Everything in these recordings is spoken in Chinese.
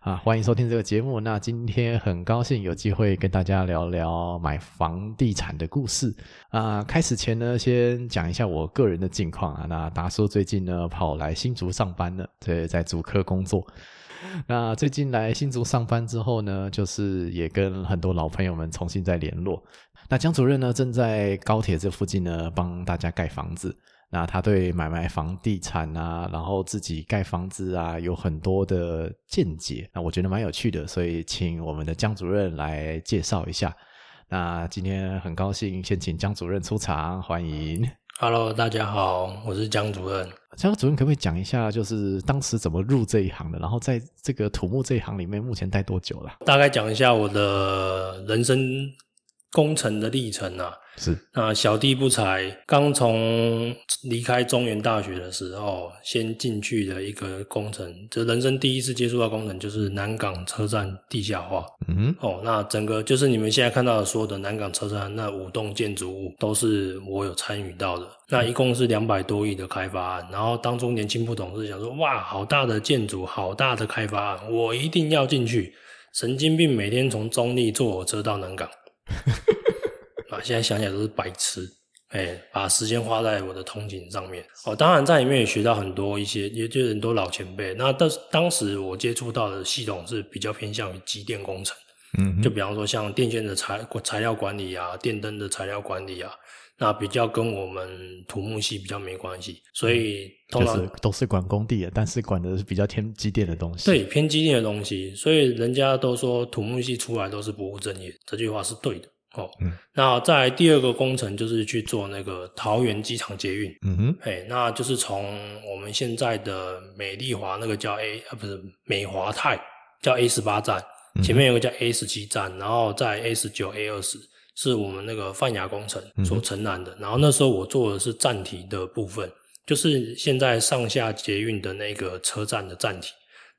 啊，欢迎收听这个节目。那今天很高兴有机会跟大家聊聊买房地产的故事。啊，开始前呢，先讲一下我个人的近况啊。那达叔最近呢跑来新竹上班了，对，在主科工作。那最近来新竹上班之后呢，就是也跟很多老朋友们重新再联络。那江主任呢，正在高铁这附近呢帮大家盖房子。那他对买卖房地产啊，然后自己盖房子啊，有很多的见解。那我觉得蛮有趣的，所以请我们的江主任来介绍一下。那今天很高兴先请江主任出场，欢迎。Hello，大家好，我是江主任。江主任可不可以讲一下，就是当时怎么入这一行的？然后在这个土木这一行里面，目前待多久了？大概讲一下我的人生工程的历程啊。是，那小弟不才，刚从离开中原大学的时候，先进去的一个工程，这人生第一次接触到工程，就是南港车站地下化。嗯，哦，那整个就是你们现在看到的所有的南港车站那五栋建筑物，都是我有参与到的。那一共是两百多亿的开发案，然后当中年轻不懂事，想说哇，好大的建筑，好大的开发案，我一定要进去。神经病，每天从中立坐火车到南港。啊，现在想起来都是白痴，哎，把时间花在我的通勤上面。哦，当然在里面也学到很多一些，也就是很多老前辈。那当当时我接触到的系统是比较偏向于机电工程，嗯，就比方说像电线的材材料管理啊，电灯的材料管理啊，那比较跟我们土木系比较没关系。所以通常都是管工地的，但是管的是比较偏机电的东西。对，偏机电的东西。所以人家都说土木系出来都是不务正业，这句话是对的。哦，嗯，那在第二个工程就是去做那个桃园机场捷运，嗯哼，哎，那就是从我们现在的美丽华那个叫 A 啊，不是美华泰叫 A 十八站，前面有个叫 A 十七站，然后在 A 十九、A 二十是我们那个泛亚工程所承揽的，然后那时候我做的是站体的部分，就是现在上下捷运的那个车站的站体，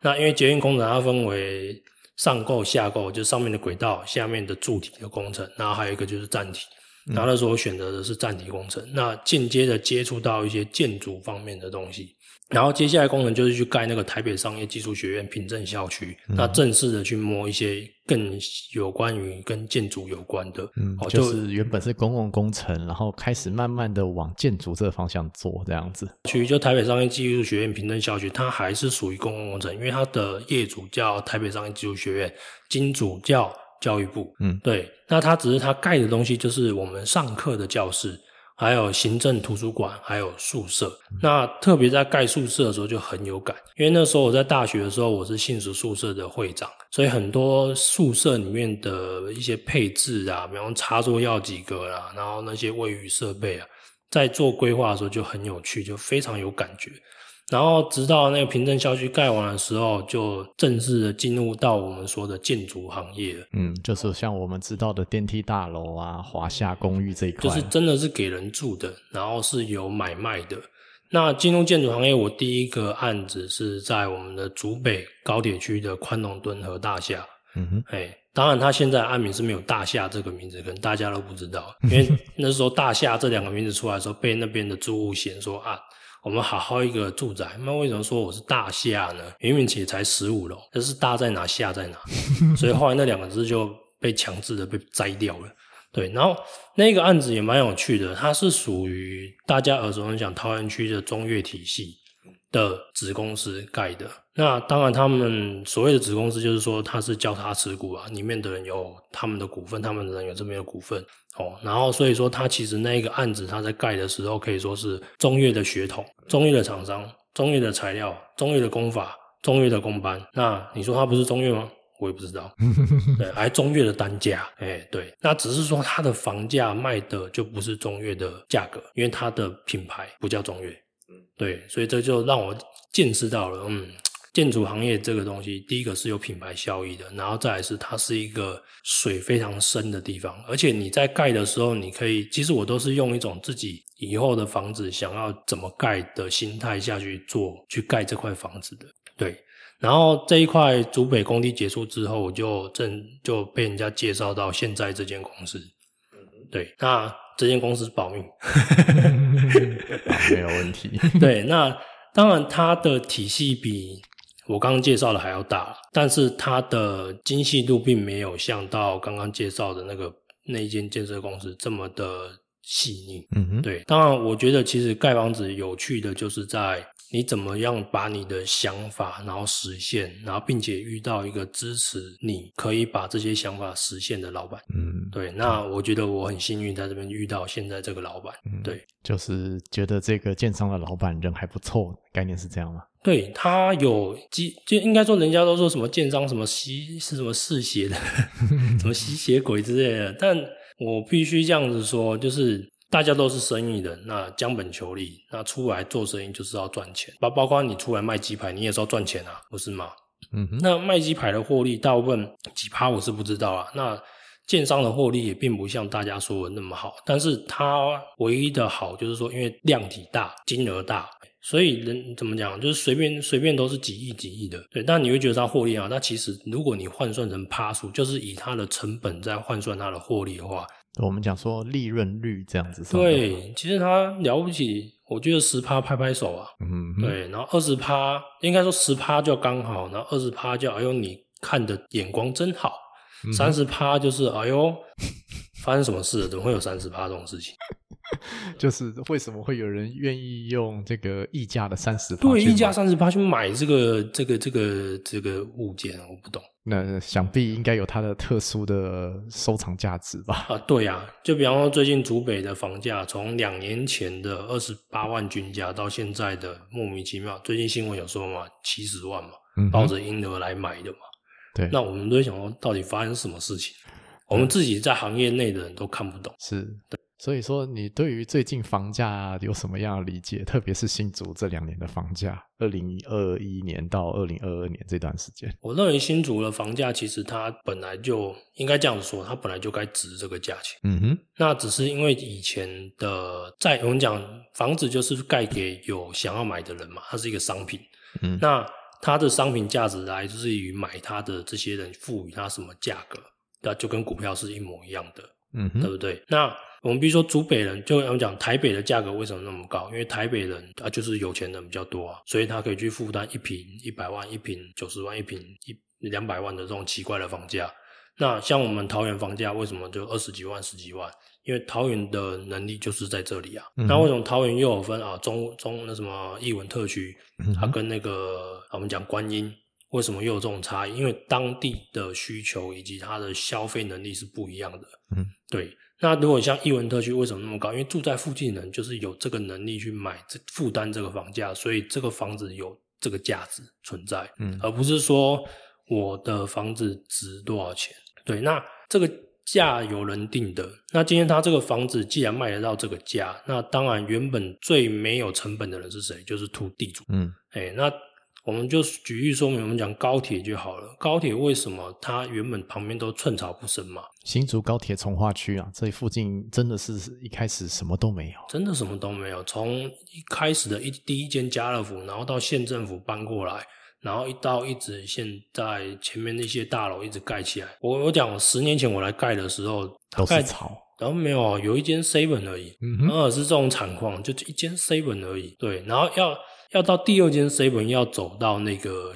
那因为捷运工程它分为。上构下构就上面的轨道，下面的柱体的工程，然后还有一个就是站体。然后那时候我选择的是站体工程，那间接的接触到一些建筑方面的东西。然后接下来工程就是去盖那个台北商业技术学院品镇校区，那正式的去摸一些更有关于跟建筑有关的，嗯，就是原本是公共工程，然后开始慢慢的往建筑这个方向做这样子。区就台北商业技术学院品镇校区，它还是属于公共工程，因为它的业主叫台北商业技术学院，金主叫教育部，嗯，对，那它只是它盖的东西就是我们上课的教室。还有行政图书馆，还有宿舍。那特别在盖宿舍的时候就很有感，因为那时候我在大学的时候，我是信实宿舍的会长，所以很多宿舍里面的一些配置啊，比方插座要几个啊，然后那些卫浴设备啊，在做规划的时候就很有趣，就非常有感觉。然后直到那个平镇校区盖完的时候，就正式的进入到我们说的建筑行业了。嗯，就是像我们知道的电梯大楼啊、华夏公寓这一块，就是真的是给人住的，然后是有买卖的。那进入建筑行业，我第一个案子是在我们的竹北高铁区的宽农敦和大厦。嗯哼，哎，当然他现在案名是没有大厦这个名字，可能大家都不知道，因为那时候大厦这两个名字出来的时候，被那边的住户嫌说啊。我们好好一个住宅，那为什么说我是大厦呢？明明也才十五楼，这是大在哪，下在哪？所以后来那两个字就被强制的被摘掉了。对，然后那个案子也蛮有趣的，它是属于大家耳熟能详桃园区的中越体系的子公司盖的。那当然，他们所谓的子公司，就是说他是交叉持股啊，里面的人有他们的股份，他们的人有这边的股份。哦，然后所以说，他其实那一个案子，他在盖的时候，可以说是中越的血统、中越的厂商、中越的材料、中越的工法、中越的工班。那你说他不是中越吗？我也不知道。对，还中越的单价，哎，对，那只是说他的房价卖的就不是中越的价格，因为他的品牌不叫中越。对，所以这就让我见识到了，嗯，建筑行业这个东西，第一个是有品牌效益的，然后再来是它是一个水非常深的地方，而且你在盖的时候，你可以，其实我都是用一种自己以后的房子想要怎么盖的心态下去做，去盖这块房子的。对，然后这一块竹北工地结束之后，我就正就被人家介绍到现在这间公司。对，那这间公司 保密，没有问题。对，那当然它的体系比我刚刚介绍的还要大，但是它的精细度并没有像到刚刚介绍的那个那一间建设公司这么的细腻。嗯哼，对，当然我觉得其实盖房子有趣的就是在。你怎么样把你的想法然后实现，然后并且遇到一个支持你可以把这些想法实现的老板？嗯，对。那我觉得我很幸运在这边遇到现在这个老板。对，就是觉得这个建商的老板人还不错，概念是这样吗？对他有机，就应该说人家都说什么建商什么吸是什么嗜血的，什么吸血鬼之类的，但我必须这样子说，就是。大家都是生意人，那将本求利，那出来做生意就是要赚钱。包包括你出来卖鸡排，你也是要赚钱啊，不是吗？嗯。那卖鸡排的获利大部分几趴我是不知道啊。那建商的获利也并不像大家说的那么好，但是它唯一的好就是说，因为量体大、金额大，所以人怎么讲，就是随便随便都是几亿几亿的。对，但你会觉得它获利啊？那其实如果你换算成趴数，就是以它的成本在换算它的获利的话。我们讲说利润率这样子，对，其实它了不起，我觉得十趴拍拍手啊，嗯，对，然后二十趴，应该说十趴就刚好，然后二十趴就哎呦你看的眼光真好，三十趴就是哎呦发生什么事了？怎么会有三十趴这种事情？就是为什么会有人愿意用这个溢价的三十？对，溢价三十八去买这个这个这个这个物件，我不懂。那想必应该有它的特殊的收藏价值吧？啊，对呀，就比方说最近竹北的房价，从两年前的二十八万均价，到现在的莫名其妙，最近新闻有说嘛，七十万嘛，抱着婴儿来买的嘛。对，那我们都想说，到底发生什么事情？我们自己在行业内的人都看不懂。是，对。所以说，你对于最近房价有什么样的理解？特别是新竹这两年的房价，二零二一年到二零二二年这段时间，我认为新竹的房价其实它本来就应该这样子说，它本来就该值这个价钱。嗯哼，那只是因为以前的在我们讲房子就是盖给有想要买的人嘛，它是一个商品。嗯，那它的商品价值来自于买它的这些人赋予它什么价格，那就跟股票是一模一样的。嗯，对不对？那我们比如说，主北人就我们讲台北的价格为什么那么高？因为台北人啊，就是有钱人比较多啊，所以他可以去负担一平一百万、一平九十万、一平一两百万的这种奇怪的房价。那像我们桃园房价为什么就二十几万、十几万？因为桃园的能力就是在这里啊。那为什么桃园又有分啊？中中那什么艺文特区，它跟那个我们讲观音，为什么又有这种差异？因为当地的需求以及它的消费能力是不一样的。嗯，对。那如果像艺文特区为什么那么高？因为住在附近的人就是有这个能力去买这负担这个房价，所以这个房子有这个价值存在，嗯，而不是说我的房子值多少钱。对，那这个价有人定的。那今天他这个房子既然卖得到这个价，那当然原本最没有成本的人是谁？就是土地主，嗯，哎，那。我们就举例说明，我们讲高铁就好了。高铁为什么它原本旁边都寸草不生嘛？新竹高铁从化区啊，这附近真的是一开始什么都没有，真的什么都没有。从一开始的一第一间家乐福，然后到县政府搬过来，然后一到一直现在前面那些大楼一直盖起来。我我讲十年前我来盖的时候都是草，然后没有有一间 seven 而已，嗯哼，是这种惨况，就一间 seven 而已。对，然后要。要到第二间 seven 要走到那个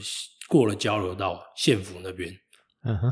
过了交流道县府那边，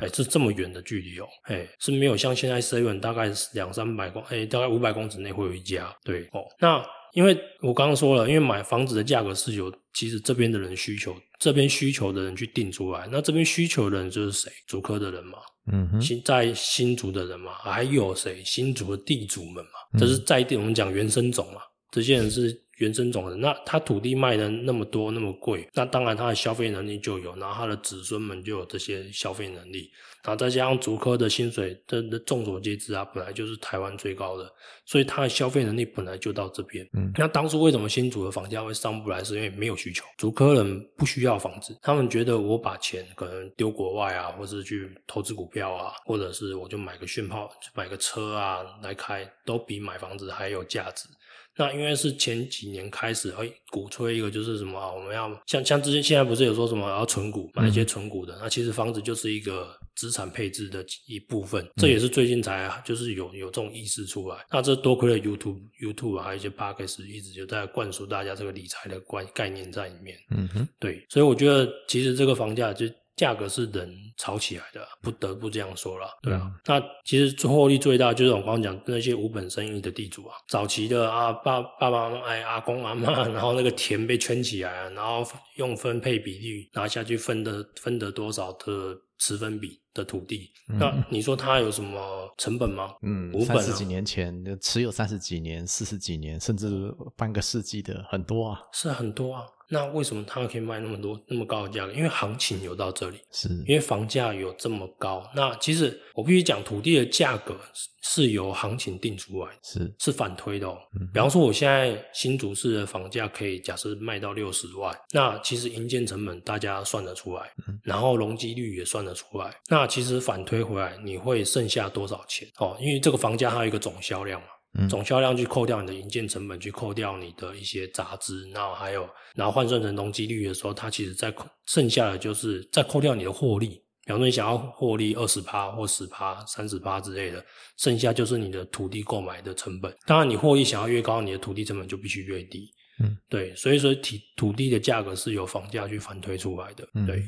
哎，是这么远的距离哦，哎，是没有像现在 seven 大概两三百公，哎，大概五百公尺内会有一家，对哦。那因为我刚刚说了，因为买房子的价格是由其实这边的人需求，这边需求的人去定出来，那这边需求的人就是谁？竹科的人嘛，嗯哼，新在新竹的人嘛，还有谁？新竹的地主们嘛，这是在地我们讲原生种嘛。这些人是。原生种人，那他土地卖的那么多那么贵，那当然他的消费能力就有，然后他的子孙们就有这些消费能力，然后再加上竹科的薪水的的众所皆知啊，本来就是台湾最高的，所以他的消费能力本来就到这边。嗯，那当初为什么新竹的房价会上不来？是因为没有需求，竹科人不需要房子，他们觉得我把钱可能丢国外啊，或是去投资股票啊，或者是我就买个炫炮，买个车啊来开，都比买房子还有价值。那因为是前几年开始，哎，鼓吹一个就是什么啊，我们要像像之前现在不是有说什么要存股，买一些存股的，那其实房子就是一个资产配置的一部分，这也是最近才就是有有这种意识出来。那这多亏了 YouTube YouTube 还有一些 p o d c 一直就在灌输大家这个理财的观概念在里面。嗯哼，对，所以我觉得其实这个房价就。价格是人炒起来的，不得不这样说了，对啊。那其实获利最大就是我刚刚讲那些无本生意的地主啊，早期的啊爸爸爸妈妈哎阿公阿妈，然后那个田被圈起来，然后用分配比例拿下去分的分得多少的十分比的土地，那你说它有什么成本吗？嗯，三十几年前持有三十几年、四十几年，甚至半个世纪的很多啊，是很多啊。那为什么他可以卖那么多那么高的价格？因为行情有到这里，是因为房价有这么高。那其实我必须讲，土地的价格是由行情定出来，是是反推的。哦。比方说，我现在新竹市的房价可以假设卖到六十万，那其实营建成本大家算得出来，然后容积率也算得出来。那其实反推回来，你会剩下多少钱？哦，因为这个房价它有一个总销量嘛。总销量去扣掉你的营建成本，去扣掉你的一些杂支，然后还有，然后换算成容积率的时候，它其实在剩下的就是再扣掉你的获利。比方说你想要获利二十趴或十趴、三十趴之类的，剩下就是你的土地购买的成本。当然，你获利想要越高，你的土地成本就必须越低。嗯，对，所以说土土地的价格是由房价去反推出来的。对。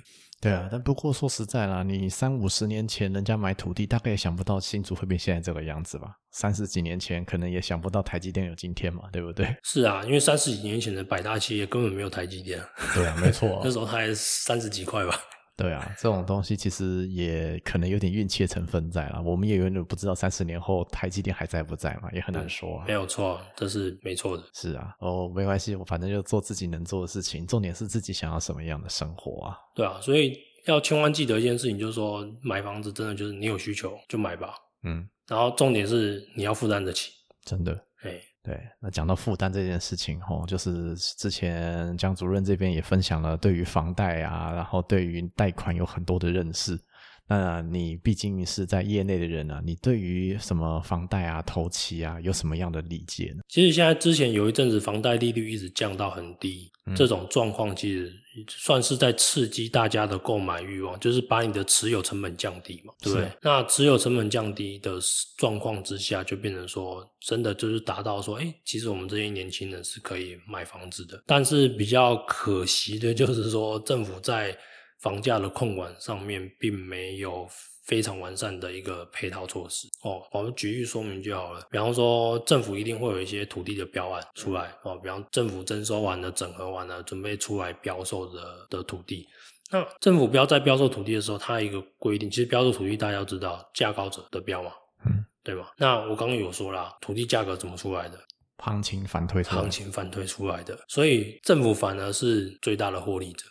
对啊，但不过说实在啦，你三五十年前人家买土地，大概也想不到新竹会变现在这个样子吧？三十几年前可能也想不到台积电有今天嘛，对不对？是啊，因为三十几年前的百大企业根本没有台积电。对啊，没错，那时候才三十几块吧。对啊，这种东西其实也可能有点运气的成分在了。我们也永远不知道三十年后台积电还在不在嘛，也很难说。没有错，这是没错的。是啊，哦，没关系，我反正就做自己能做的事情，重点是自己想要什么样的生活啊。对啊，所以要千万记得一件事情，就是说买房子真的就是你有需求就买吧。嗯，然后重点是你要负担得起，真的。哎。对，那讲到负担这件事情，吼，就是之前江主任这边也分享了对于房贷啊，然后对于贷款有很多的认识。那你毕竟是在业内的人啊，你对于什么房贷啊、投期啊，有什么样的理解呢？其实现在之前有一阵子房贷利率一直降到很低，这种状况其实算是在刺激大家的购买欲望，就是把你的持有成本降低嘛，对不对？那持有成本降低的状况之下，就变成说，真的就是达到说，哎，其实我们这些年轻人是可以买房子的。但是比较可惜的就是说，政府在房价的控管上面并没有非常完善的一个配套措施哦。我们举例说明就好了。比方说，政府一定会有一些土地的标案出来哦。比方政府征收完了、整合完了，准备出来标售的的土地。那政府标在标售土地的时候，它一个规定，其实标售土地大家要知道，价高者得标嘛，嗯，对吗？那我刚刚有说啦，土地价格怎么出来的？行情反推，行情反推出来的，所以政府反而是最大的获利者，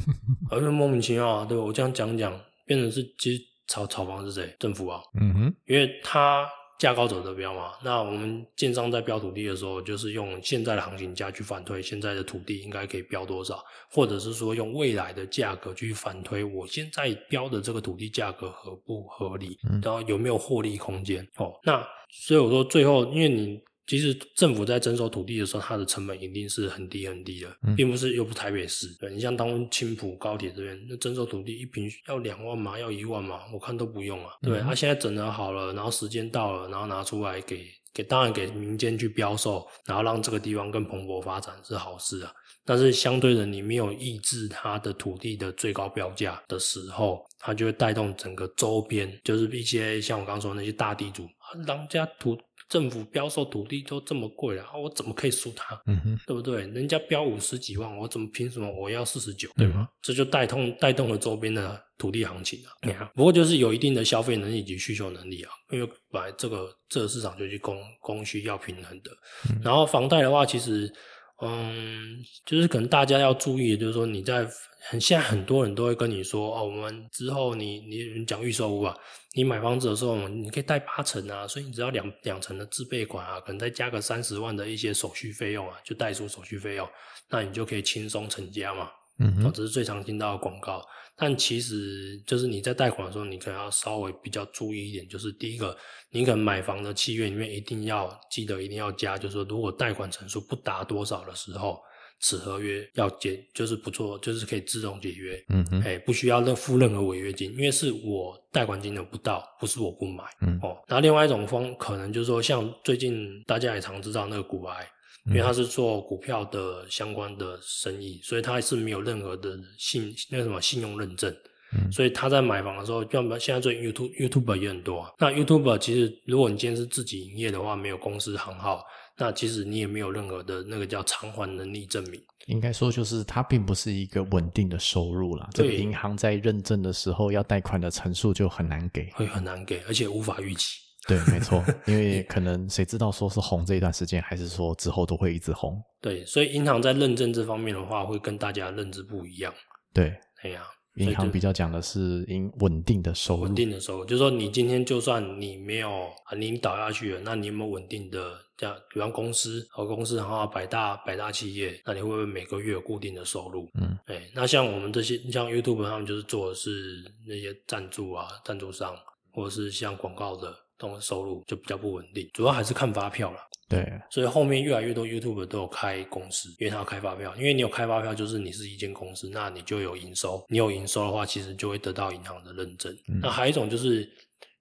而且莫名其妙啊，对吧？我这样讲讲，变成是其实炒炒房是谁？政府啊，嗯哼，因为他价高者得标嘛。那我们建商在标土地的时候，就是用现在的行情价去反推现在的土地应该可以标多少，或者是说用未来的价格去反推我现在标的这个土地价格合不合理，然后有没有获利空间？哦，那所以我说最后，因为你。其实政府在征收土地的时候，它的成本一定是很低很低的，并不是又不台北市。对你像当青浦高铁这边，那征收土地一平要两万嘛，要一万嘛，我看都不用啊。对，他现在整合好了，然后时间到了，然后拿出来给给，当然给民间去标售，然后让这个地方更蓬勃发展是好事啊。但是相对的，你没有抑制它的土地的最高标价的时候，它就会带动整个周边，就是一些像我刚刚说那些大地主，人家土。政府标售土地都这么贵了，我怎么可以输他？嗯哼，对不对？人家标五十几万，我怎么凭什么我要四十九？对吗？这就带动带动了周边的土地行情啊。不过就是有一定的消费能力及需求能力啊，因为本来这个这个市场就是供供需要平衡的。然后房贷的话，其实。嗯，就是可能大家要注意，就是说你在很现在很多人都会跟你说哦，我们之后你你讲预售屋啊，你买房子的时候你可以贷八成啊，所以你只要两两成的自备款啊，可能再加个三十万的一些手续费用啊，就贷出手续费用，那你就可以轻松成家嘛。嗯，这是最常听到的广告。但其实就是你在贷款的时候，你可能要稍微比较注意一点，就是第一个，你可能买房的契约里面一定要记得一定要加，就是说如果贷款成数不达多少的时候，此合约要解，就是不错，就是可以自动解约。嗯哼，哎，不需要任付任何违约金，因为是我贷款金额不到，不是我不买。嗯哦，然后另外一种方可能就是说，像最近大家也常知道那个股癌。因为他是做股票的相关的生意，所以他是没有任何的信那个什么信用认证，所以他在买房的时候，要么现在做 YouTube YouTube 也很多啊。那 YouTube 其实如果你今天是自己营业的话，没有公司行号，那其实你也没有任何的那个叫偿还能力证明。应该说就是它并不是一个稳定的收入啦。这个银行在认证的时候要贷款的层数就很难给，会很难给，而且无法预期。对，没错，因为可能谁知道说是红这一段时间，还是说之后都会一直红。对，所以银行在认证这方面的话，会跟大家认知不一样。对，哎呀，银行比较讲的是稳稳定的收入，稳定的收入，就是说你今天就算你没有啊，你倒下去了，那你有没有稳定的这样？比方公司和公司，的话百大百大企业，那你会不会每个月有固定的收入？嗯，哎，那像我们这些，像 YouTube 他们就是做的是那些赞助啊，赞助商，或者是像广告的。东收入就比较不稳定，主要还是看发票了。对，所以后面越来越多 YouTube 都有开公司，因为他要开发票，因为你有开发票，就是你是一间公司，那你就有营收。你有营收的话，其实就会得到银行的认证。那还有一种就是，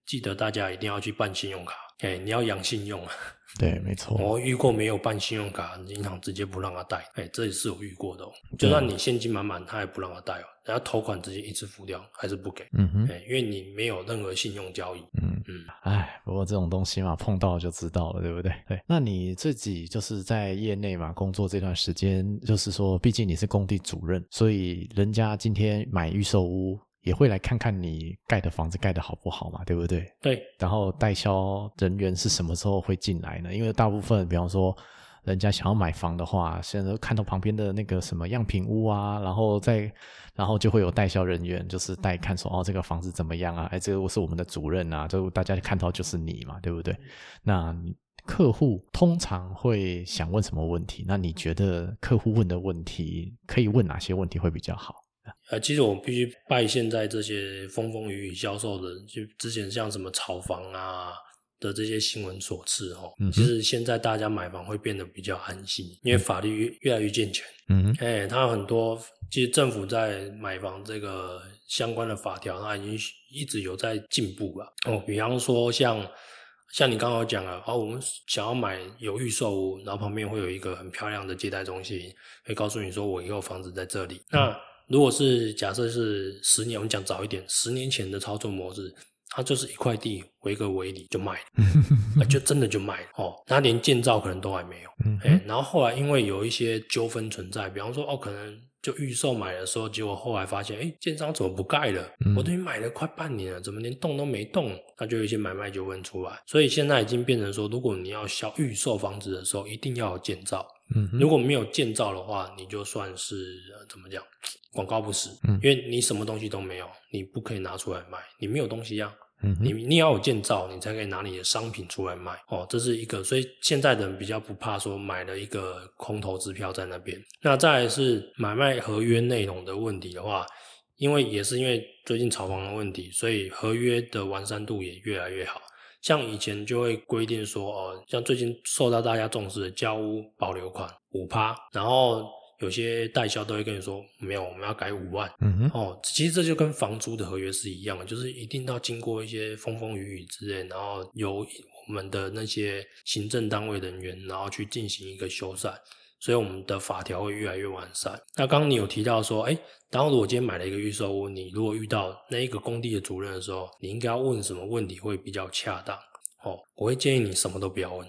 记得大家一定要去办信用卡，哎，你要养信用啊。对，没错。我遇过没有办信用卡，银行直接不让他贷。哎，这也是我遇过的。就算你现金满满，他也不让他贷哦。然后头款直接一次付掉，还是不给。嗯哼。哎，因为你没有任何信用交易。嗯嗯。哎，不过这种东西嘛，碰到就知道了，对不对？对。那你自己就是在业内嘛，工作这段时间，就是说，毕竟你是工地主任，所以人家今天买预售屋。也会来看看你盖的房子盖的好不好嘛，对不对？对。然后代销人员是什么时候会进来呢？因为大部分，比方说，人家想要买房的话，现在看到旁边的那个什么样品屋啊，然后再，然后就会有代销人员，就是带看说，哦，这个房子怎么样啊？哎，这个是我们的主任啊，就大家看到就是你嘛，对不对？那客户通常会想问什么问题？那你觉得客户问的问题可以问哪些问题会比较好？呃，其实我必须拜现在这些风风雨雨销售的，就之前像什么炒房啊的这些新闻所赐哦。其实现在大家买房会变得比较安心，因为法律越来越健全。嗯，哎，它很多其实政府在买房这个相关的法条，它已经一直有在进步了。哦，比方说像像你刚刚讲了，哦，我们想要买有预售屋，然后旁边会有一个很漂亮的接待中心，会告诉你说我以后房子在这里。那如果是假设是十年，我们讲早一点，十年前的操作模式，它就是一块地围个围里就卖了，就真的就卖了哦，它连建造可能都还没有，哎，然后后来因为有一些纠纷存在，比方说哦，可能就预售买的时候，结果后来发现，哎，建商怎么不盖了？我等于买了快半年了，怎么连动都没动？那就有一些买卖纠纷出来，所以现在已经变成说，如果你要销预售房子的时候，一定要有建造。嗯，如果没有建造的话，你就算是怎么讲？广告不实，因为你什么东西都没有，你不可以拿出来卖，你没有东西呀。你你要有建造，你才可以拿你的商品出来卖。哦，这是一个，所以现在的人比较不怕说买了一个空头支票在那边。那再是买卖合约内容的问题的话，因为也是因为最近炒房的问题，所以合约的完善度也越来越好。像以前就会规定说，哦，像最近受到大家重视的交屋保留款五趴，然后。有些代销都会跟你说，没有，我们要改五万。嗯哼，哦，其实这就跟房租的合约是一样的，就是一定要经过一些风风雨雨之类，然后由我们的那些行政单位人员，然后去进行一个修缮，所以我们的法条会越来越完善。那刚刚你有提到说，哎，然后如果今天买了一个预售屋，你如果遇到那一个工地的主任的时候，你应该要问什么问题会比较恰当？哦，我会建议你什么都不要问。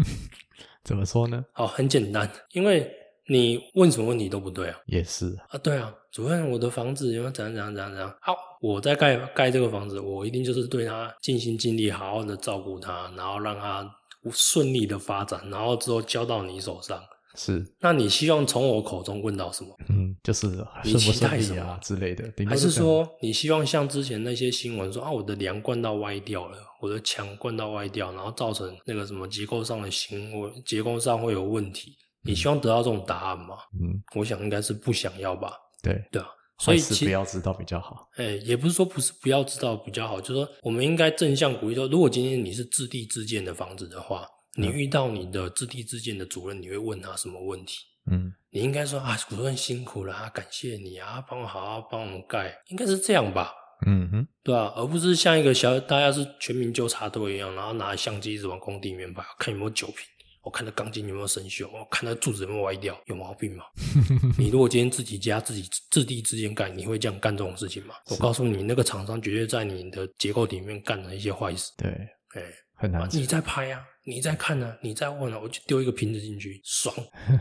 怎么说呢？哦，很简单，因为你问什么问题都不对啊。也是啊，对啊，主任，我的房子有没有怎样怎样怎样怎样？好，我在盖盖这个房子，我一定就是对他尽心尽力，好好的照顾他，然后让他顺利的发展，然后之后交到你手上。是，那你希望从我口中问到什么？嗯，就是你期待什么之类的，还是说你希望像之前那些新闻说啊，我的梁灌到歪掉了，我的墙灌到歪掉，然后造成那个什么结构上的行为，结构上会有问题？你希望得到这种答案吗？嗯，我想应该是不想要吧。对对啊，所以不要知道比较好。哎，也不是说不是不要知道比较好，就是说我们应该正向鼓励说，如果今天你是自地自建的房子的话。你遇到你的自地自建的主任，你会问他什么问题？嗯，你应该说啊，主任辛苦了啊，感谢你啊，帮我好好帮我们盖，应该是这样吧？嗯哼，对啊，而不是像一个小大家是全民纠察队一样，然后拿相机一直往工地里面拍，看有没有酒瓶，我看那钢筋有没有生锈，我看那柱子有没有歪掉，有毛病吗？你如果今天自己家自己自地自建盖，你会这样干这种事情吗？我告诉你，那个厂商绝对在你的结构里面干了一些坏事。对，哎，很难。你在拍啊？你在看呢，你在问呢，我就丢一个瓶子进去，爽，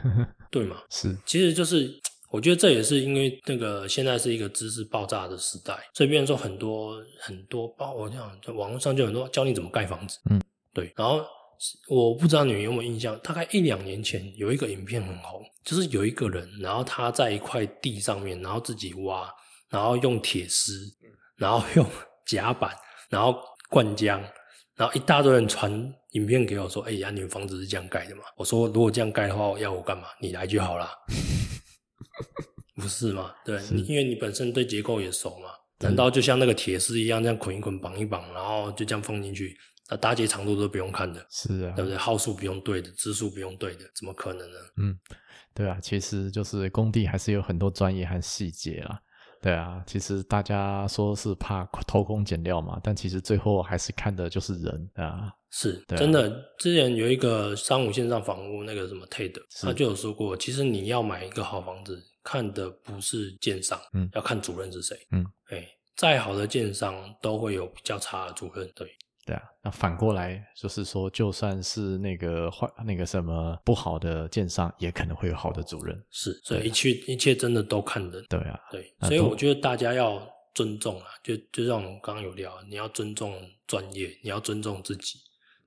对吗？是，其实就是我觉得这也是因为那个现在是一个知识爆炸的时代，所以变成说很多很多，包括这样，在网络上就很多教你怎么盖房子，嗯，对。然后我不知道你们有没有印象，大概一两年前有一个影片很红，就是有一个人，然后他在一块地上面，然后自己挖，然后用铁丝，然后用 夹板，然后灌浆。然后一大堆人传影片给我说：“哎呀，你们房子是这样盖的吗？”我说：“如果这样盖的话，要我干嘛？你来就好了，不是吗？对，因为你本身对结构也熟嘛。难道就像那个铁丝一样，这样捆一捆、绑一绑，然后就这样放进去？那搭接长度都不用看的，是啊，对不对？号数不用对的，支数不用对的，怎么可能呢？嗯，对啊，其实就是工地还是有很多专业和细节啦。对啊，其实大家说是怕偷工减料嘛，但其实最后还是看的就是人啊。是真的，之前有一个三五线上房屋那个什么 Ted，他就有说过，其实你要买一个好房子，看的不是建商，嗯，要看主任是谁，嗯，哎，再好的建商都会有比较差的主任，对。对啊，那反过来就是说，就算是那个坏那个什么不好的奸商，也可能会有好的主任。是，所以一切一切真的都看人。对啊，对，所以我觉得大家要尊重啊，就就像我们刚刚有聊，你要尊重专业，你要尊重自己，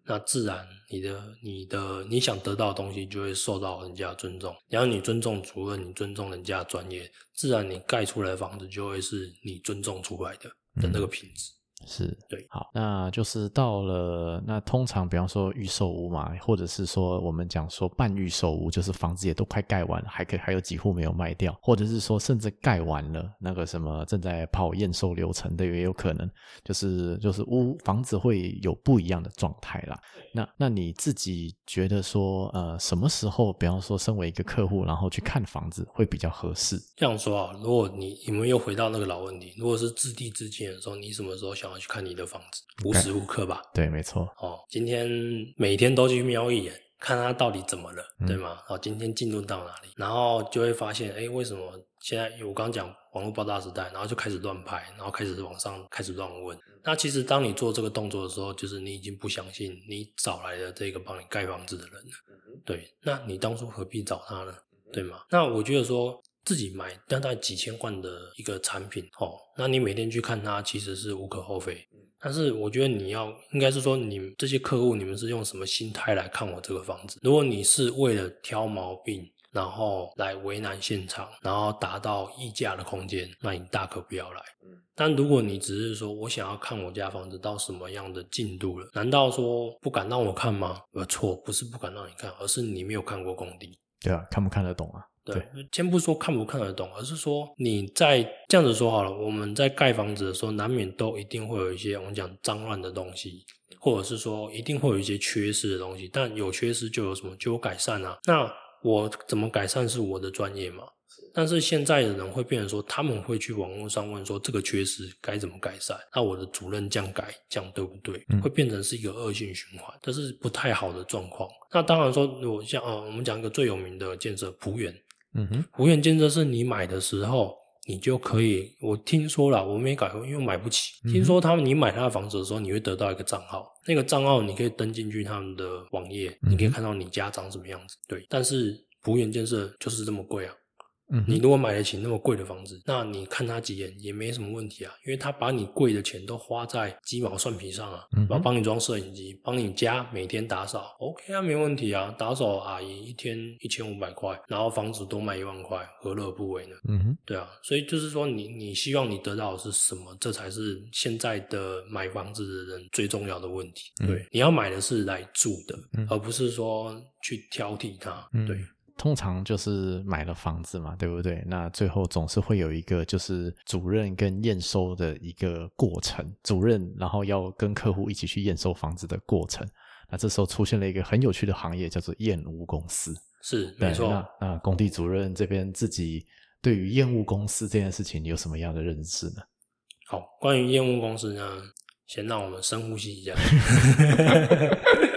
那自然你的你的你想得到的东西就会受到人家尊重。然后你尊重主任，你尊重人家专业，自然你盖出来的房子就会是你尊重出来的的那个品质。是对，好，那就是到了那通常，比方说预售屋嘛，或者是说我们讲说半预售屋，就是房子也都快盖完了，还可以还有几户没有卖掉，或者是说甚至盖完了，那个什么正在跑验收流程的也有可能，就是就是屋房子会有不一样的状态啦。那那你自己觉得说，呃，什么时候，比方说身为一个客户，然后去看房子会比较合适？这样说啊，如果你你们又回到那个老问题，如果是自地自建的时候，你什么时候想？去看你的房子，无时无刻吧？对，没错。哦，今天每天都去瞄一眼，看他到底怎么了，对吗？哦，今天进度到哪里？然后就会发现，哎，为什么现在我刚刚讲网络爆炸时代，然后就开始乱拍，然后开始往上开始乱问。那其实当你做这个动作的时候，就是你已经不相信你找来的这个帮你盖房子的人了。对，那你当初何必找他呢？对吗？那我觉得说。自己买大概几千万的一个产品哦，那你每天去看它其实是无可厚非。但是我觉得你要应该是说，你这些客户你们是用什么心态来看我这个房子？如果你是为了挑毛病，然后来为难现场，然后达到溢价的空间，那你大可不要来。但如果你只是说我想要看我家房子到什么样的进度了，难道说不敢让我看吗？呃，错，不是不敢让你看，而是你没有看过工地。对啊，看不看得懂啊？对，先不说看不看得懂，而是说你在这样子说好了，我们在盖房子的时候，难免都一定会有一些我们讲脏乱的东西，或者是说一定会有一些缺失的东西。但有缺失就有什么就有改善啊？那我怎么改善是我的专业嘛？但是现在的人会变成说，他们会去网络上问说这个缺失该怎么改善？那我的主任这样改，这样对不对？会变成是一个恶性循环，这是不太好的状况。那当然说，如果像呃，我们讲一个最有名的建设，浦园。嗯哼，福源建设是你买的时候，你就可以。我听说了，我没改过，因为买不起。听说他们你买他的房子的时候，你会得到一个账号，那个账号你可以登进去他们的网页，你可以看到你家长什么样子。对，但是福源建设就是这么贵啊。你如果买得起那么贵的房子，那你看他几眼也没什么问题啊，因为他把你贵的钱都花在鸡毛蒜皮上啊，然后帮你装摄影机，帮你家每天打扫，OK 啊，没问题啊，打扫阿姨一天一千五百块，然后房子多卖一万块，何乐不为呢？嗯哼，对啊，所以就是说，你你希望你得到的是什么？这才是现在的买房子的人最重要的问题。对，你要买的是来住的，而不是说去挑剔它。对。通常就是买了房子嘛，对不对？那最后总是会有一个就是主任跟验收的一个过程，主任然后要跟客户一起去验收房子的过程。那这时候出现了一个很有趣的行业，叫做验屋公司。是，没错。那工地主任这边自己对于验屋公司这件事情，你有什么样的认识呢？好，关于验屋公司呢，先让我们深呼吸一下。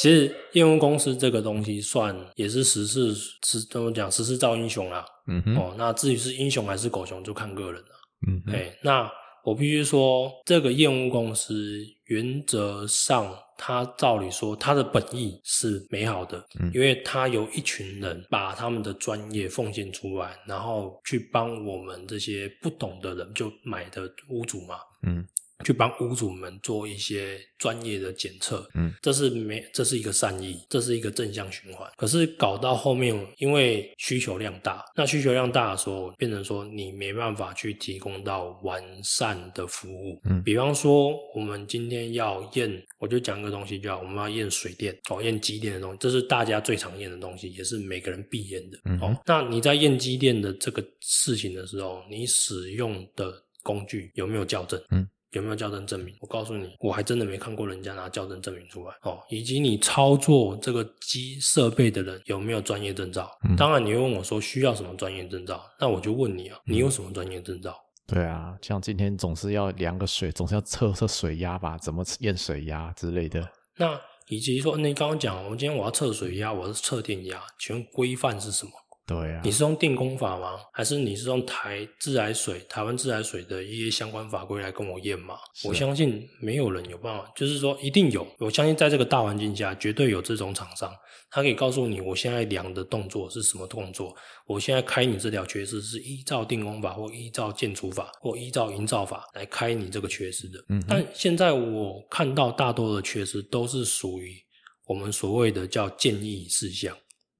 其实验屋公司这个东西算也是时势，是怎么讲？时势造英雄啦。嗯哼。哦，那至于是英雄还是狗熊，就看个人了。嗯。哎，那我必须说，这个验屋公司原则上，它照理说，它的本意是美好的，因为它有一群人把他们的专业奉献出来，然后去帮我们这些不懂的人就买的屋主嘛。嗯。去帮屋主们做一些专业的检测，嗯，这是没，这是一个善意，这是一个正向循环。可是搞到后面，因为需求量大，那需求量大的时候，变成说你没办法去提供到完善的服务。嗯，比方说我们今天要验，我就讲一个东西，叫我们要验水电，哦，验机电的东西，这是大家最常验的东西，也是每个人必验的。嗯，哦，那你在验机电的这个事情的时候，你使用的工具有没有校正？嗯。有没有校正证明？我告诉你，我还真的没看过人家拿校正证明出来哦。以及你操作这个机设备的人有没有专业证照？当然，你会问我说需要什么专业证照？那我就问你啊，你有什么专业证照？对啊，像今天总是要量个水，总是要测测水压吧？怎么验水压之类的？那以及说，你刚刚讲，我今天我要测水压，我是测电压，请问规范是什么？对啊，你是用电工法吗？还是你是用台自来水、台湾自来水的一些相关法规来跟我验吗？我相信没有人有办法，就是说一定有。我相信在这个大环境下，绝对有这种厂商，他可以告诉你，我现在量的动作是什么动作，我现在开你这条缺失是依照电工法或依照建筑法或依照营造法来开你这个缺失的。嗯，但现在我看到大多的缺失都是属于我们所谓的叫建议事项。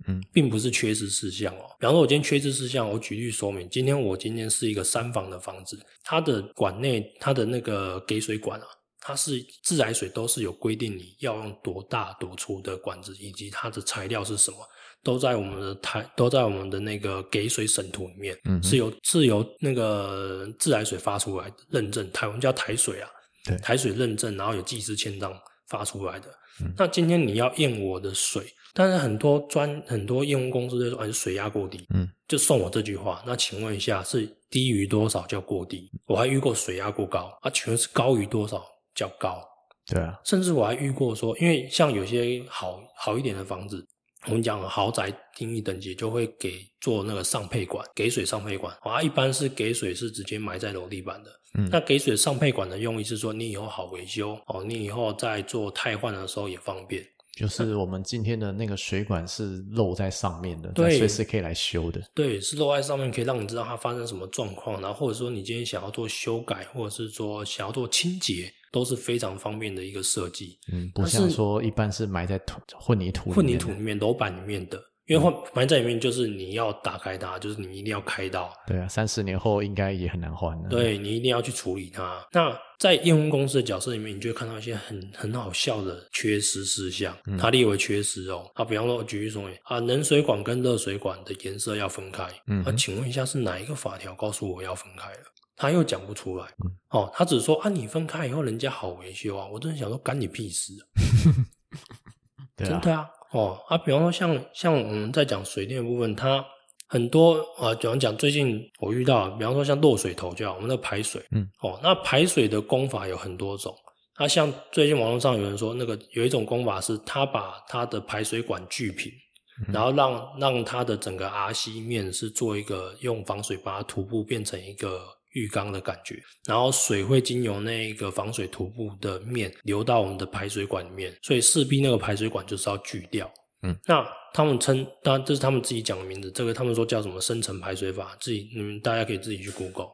嗯，并不是缺失事项哦。比方说，我今天缺失事项，我举例说明。今天我今天是一个三房的房子，它的管内，它的那个给水管啊，它是自来水都是有规定，你要用多大多粗的管子，以及它的材料是什么，都在我们的台，都在我们的那个给水审图里面，嗯，是由是由那个自来水发出来认证，台湾叫台水啊，对，台水认证，然后有技师签章发出来的。那今天你要验我的水。但是很多专很多验屋公司就说，哎，水压过低，嗯，就送我这句话。那请问一下，是低于多少叫过低？我还遇过水压过高，啊，请问是高于多少叫高？对啊，甚至我还遇过说，因为像有些好好一点的房子，我们讲豪宅定义等级就会给做那个上配管，给水上配管，啊，一般是给水是直接埋在楼地板的。嗯，那给水上配管的用意是说，你以后好维修哦，你以后在做汰换的时候也方便。就是我们今天的那个水管是漏在上面的，对随时可以来修的。对，是漏在上面，可以让你知道它发生什么状况，然后或者说你今天想要做修改，或者是说想要做清洁，都是非常方便的一个设计。嗯，不像说一般是埋在土混凝土混凝土里面楼板里面的。因为埋在里面，就是你要打开它，就是你一定要开刀。对啊，三十年后应该也很难换。对你一定要去处理它。那在验屋公司的角色里面，你就会看到一些很很好笑的缺失事项，它列为缺失哦。啊，比方说举例说明啊，冷水管跟热水管的颜色要分开。嗯，啊请问一下，是哪一个法条告诉我要分开了？他又讲不出来。哦，他只说啊，你分开以后，人家好维修啊。我真的想说，干你屁事啊！真的啊。哦啊，比方说像像我们在讲水电的部分，它很多啊，比方讲最近我遇到，比方说像落水头就好我们的排水，嗯，哦，那排水的工法有很多种。那像最近网络上有人说，那个有一种工法是，他把他的排水管锯平，然后让让它的整个 RC 面是做一个用防水把它涂布变成一个浴缸的感觉，然后水会经由那个防水涂布的面流到我们的排水管里面，所以势必那个排水管就是要锯掉。嗯，那他们称，当然这是他们自己讲的名字，这个他们说叫什么深层排水法，自己你们大家可以自己去 Google。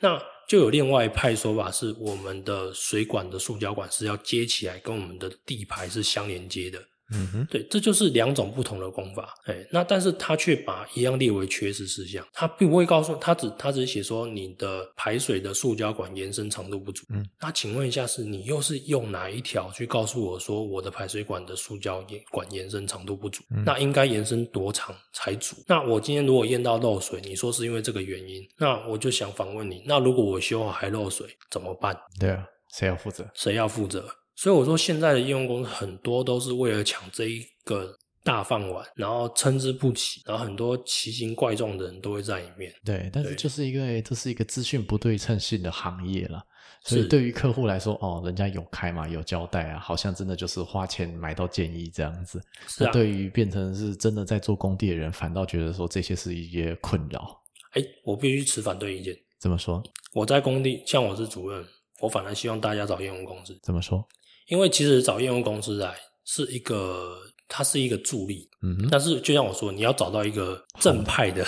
那就有另外一派说法，是我们的水管的塑胶管是要接起来，跟我们的地排是相连接的。嗯哼，对，这就是两种不同的功法。哎，那但是他却把一样列为缺失事项，他并不会告诉他只他只是写说你的排水的塑胶管延伸长度不足。嗯，那请问一下，是你又是用哪一条去告诉我说我的排水管的塑胶管延伸长度不足？那应该延伸多长才足？那我今天如果验到漏水，你说是因为这个原因，那我就想反问你，那如果我修好还漏水怎么办？对啊，谁要负责？谁要负责？所以我说，现在的应用公司很多都是为了抢这一个大饭碗，然后参差不齐，然后很多奇形怪状的人都会在里面。对，但是就是因为这是一个资讯不对称性的行业了，所以对于客户来说，哦，人家有开嘛，有交代啊，好像真的就是花钱买到建议这样子。那对于变成是真的在做工地的人，反倒觉得说这些是一些困扰。哎，我必须持反对意见。怎么说？我在工地，像我是主任，我反而希望大家找业务公司。怎么说？因为其实找业务公司来是一个，它是一个助力，嗯，但是就像我说，你要找到一个正派的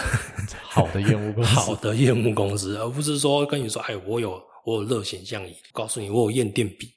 好的业务公司，好的业务公司，而不是说跟你说，哎，我有我有热显像仪，告诉你我有验电笔，